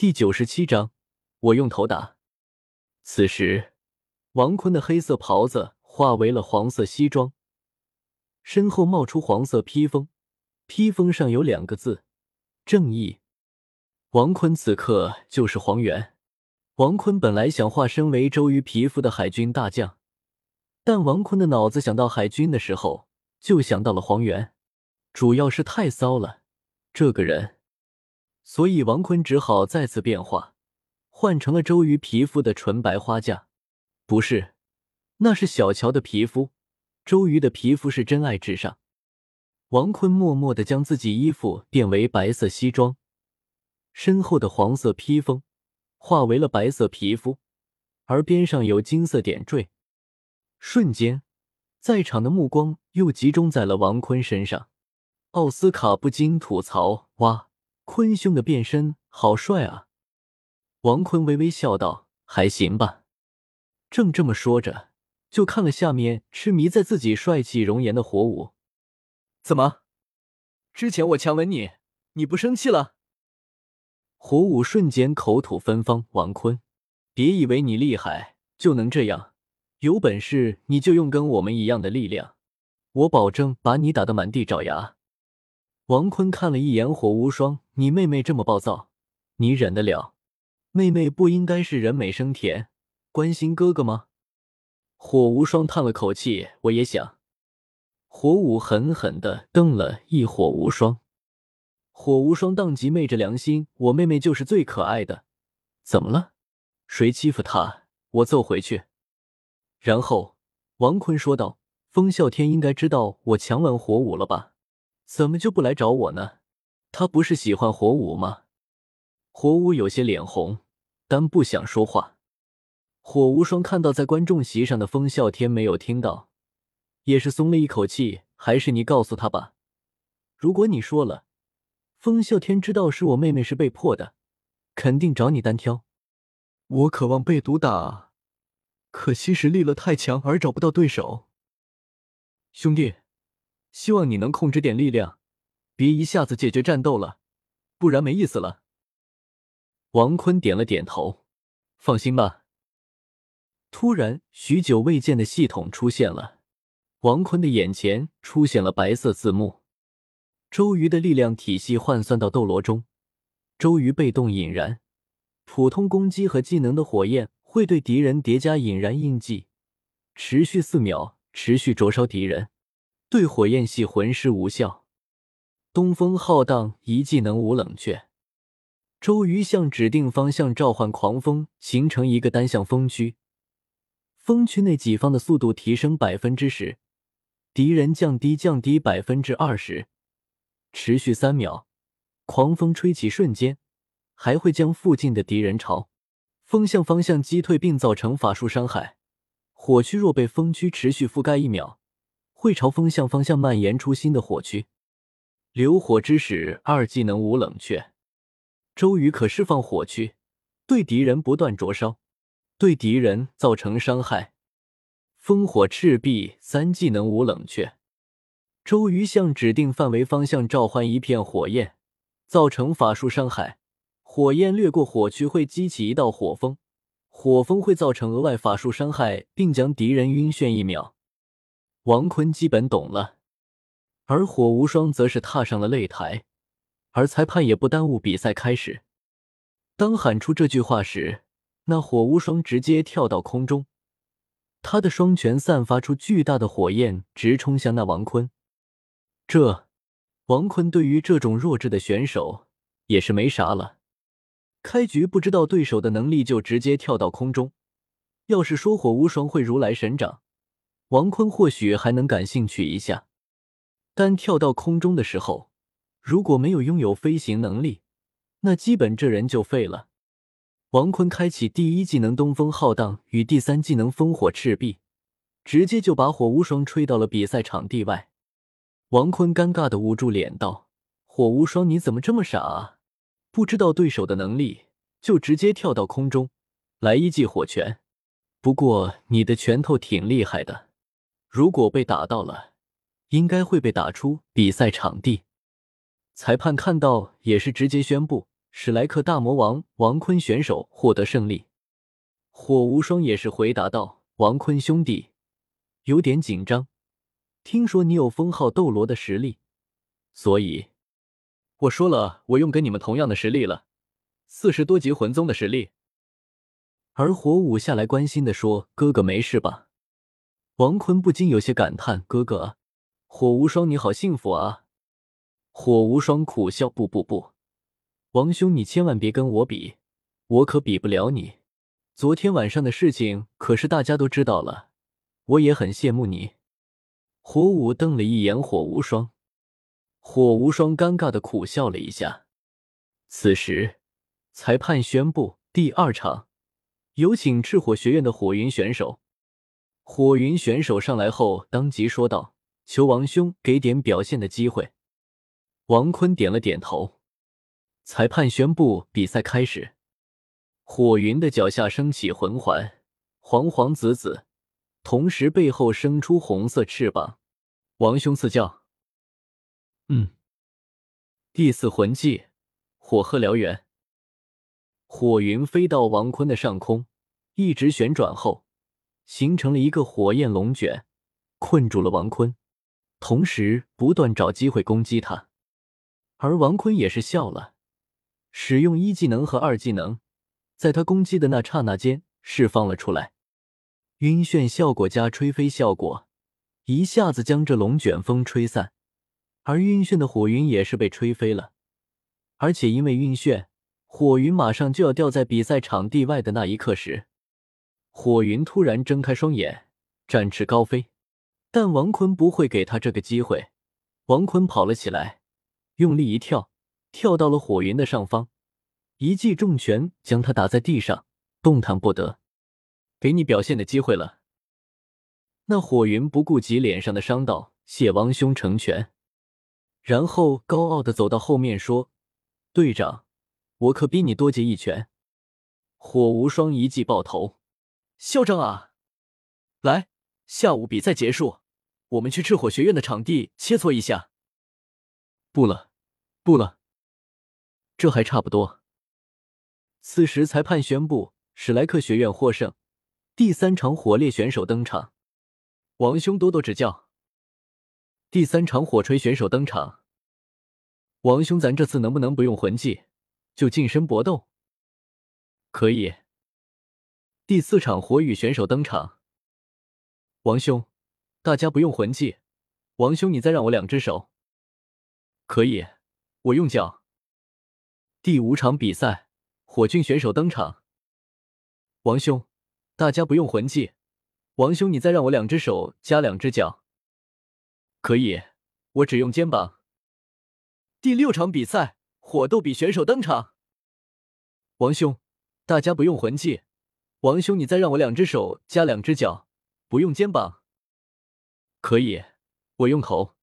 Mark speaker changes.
Speaker 1: 第九十七章，我用头打。此时，王坤的黑色袍子化为了黄色西装，身后冒出黄色披风，披风上有两个字：正义。王坤此刻就是黄猿。王坤本来想化身为周瑜皮肤的海军大将，但王坤的脑子想到海军的时候，就想到了黄猿，主要是太骚了，这个人。所以王坤只好再次变化，换成了周瑜皮肤的纯白花嫁。不是，那是小乔的皮肤，周瑜的皮肤是真爱至上。王坤默默的将自己衣服变为白色西装，身后的黄色披风化为了白色皮肤，而边上有金色点缀。瞬间，在场的目光又集中在了王坤身上。奥斯卡不禁吐槽：“哇！”坤兄的变身好帅啊！王坤微微笑道：“还行吧。”正这么说着，就看了下面痴迷在自己帅气容颜的火舞。怎么？之前我强吻你，你不生气了？火舞瞬间口吐芬芳。王坤，别以为你厉害就能这样，有本事你就用跟我们一样的力量，我保证把你打得满地找牙。王坤看了一眼火无双，你妹妹这么暴躁，你忍得了？妹妹不应该是人美声甜，关心哥哥吗？火无双叹了口气，我也想。火舞狠狠的瞪了一火无双，火无双当即昧着良心，我妹妹就是最可爱的，怎么了？谁欺负她，我揍回去。然后王坤说道：“风啸天应该知道我强吻火舞了吧？”怎么就不来找我呢？他不是喜欢火舞吗？火舞有些脸红，但不想说话。火无双看到在观众席上的风啸天没有听到，也是松了一口气。还是你告诉他吧。如果你说了，风啸天知道是我妹妹是被迫的，肯定找你单挑。我渴望被毒打，可惜实力了太强而找不到对手。兄弟。希望你能控制点力量，别一下子解决战斗了，不然没意思了。王坤点了点头，放心吧。突然，许久未见的系统出现了，王坤的眼前出现了白色字幕。周瑜的力量体系换算到斗罗中，周瑜被动引燃，普通攻击和技能的火焰会对敌人叠加引燃印记，持续四秒，持续灼烧敌人。对火焰系魂师无效。东风浩荡一技能无冷却。周瑜向指定方向召唤狂风，形成一个单向风区。风区内己方的速度提升百分之十，敌人降低降低百分之二十，持续三秒。狂风吹起瞬间，还会将附近的敌人朝风向方向击退，并造成法术伤害。火区若被风区持续覆盖一秒。会朝风向方向蔓延出新的火区，流火之使二技能无冷却。周瑜可释放火区，对敌人不断灼烧，对敌人造成伤害。烽火赤壁三技能无冷却。周瑜向指定范围方向召唤一片火焰，造成法术伤害。火焰掠过火区会激起一道火风，火风会造成额外法术伤害，并将敌人晕眩一秒。王坤基本懂了，而火无双则是踏上了擂台，而裁判也不耽误比赛开始。当喊出这句话时，那火无双直接跳到空中，他的双拳散发出巨大的火焰，直冲向那王坤。这王坤对于这种弱智的选手也是没啥了，开局不知道对手的能力就直接跳到空中，要是说火无双会如来神掌。王坤或许还能感兴趣一下，但跳到空中的时候，如果没有拥有飞行能力，那基本这人就废了。王坤开启第一技能东风浩荡与第三技能烽火赤壁，直接就把火无双吹到了比赛场地外。王坤尴尬的捂住脸道：“火无双，你怎么这么傻啊？不知道对手的能力，就直接跳到空中来一记火拳？不过你的拳头挺厉害的。”如果被打到了，应该会被打出比赛场地。裁判看到也是直接宣布史莱克大魔王王坤选手获得胜利。火无双也是回答道：“王坤兄弟，有点紧张。听说你有封号斗罗的实力，所以我说了，我用跟你们同样的实力了，四十多级魂宗的实力。”而火舞下来关心的说：“哥哥没事吧？”王坤不禁有些感叹：“哥哥，火无双你好幸福啊！”火无双苦笑：“不不不，王兄你千万别跟我比，我可比不了你。昨天晚上的事情可是大家都知道了，我也很羡慕你。”火舞瞪了一眼火无双，火无双尴尬的苦笑了一下。此时，裁判宣布第二场。有请赤火学院的火云选手。火云选手上来后，当即说道：“求王兄给点表现的机会。”王坤点了点头。裁判宣布比赛开始。火云的脚下升起魂环，黄黄紫紫，同时背后生出红色翅膀。王兄赐教。嗯。第四魂技，火鹤燎原。火云飞到王坤的上空。一直旋转后，形成了一个火焰龙卷，困住了王坤，同时不断找机会攻击他。而王坤也是笑了，使用一技能和二技能，在他攻击的那刹那间释放了出来，晕眩效果加吹飞效果，一下子将这龙卷风吹散。而晕眩的火云也是被吹飞了，而且因为晕眩，火云马上就要掉在比赛场地外的那一刻时。火云突然睁开双眼，展翅高飞，但王坤不会给他这个机会。王坤跑了起来，用力一跳，跳到了火云的上方，一记重拳将他打在地上，动弹不得。给你表现的机会了。那火云不顾及脸上的伤道，谢王兄成全，然后高傲的走到后面说：“队长，我可比你多接一拳。”火无双一记爆头。嚣张啊！来，下午比赛结束，我们去赤火学院的场地切磋一下。不了，不了，这还差不多。此时，裁判宣布史莱克学院获胜，第三场火烈选手登场，王兄多多指教。第三场火锤选手登场，王兄，咱这次能不能不用魂技就近身搏斗？可以。第四场火雨选手登场，王兄，大家不用魂技，王兄你再让我两只手，可以，我用脚。第五场比赛，火炬选手登场，王兄，大家不用魂技，王兄你再让我两只手加两只脚，可以，我只用肩膀。第六场比赛，火斗比选手登场，王兄，大家不用魂技。王兄，你再让我两只手加两只脚，不用肩膀。可以，我用口。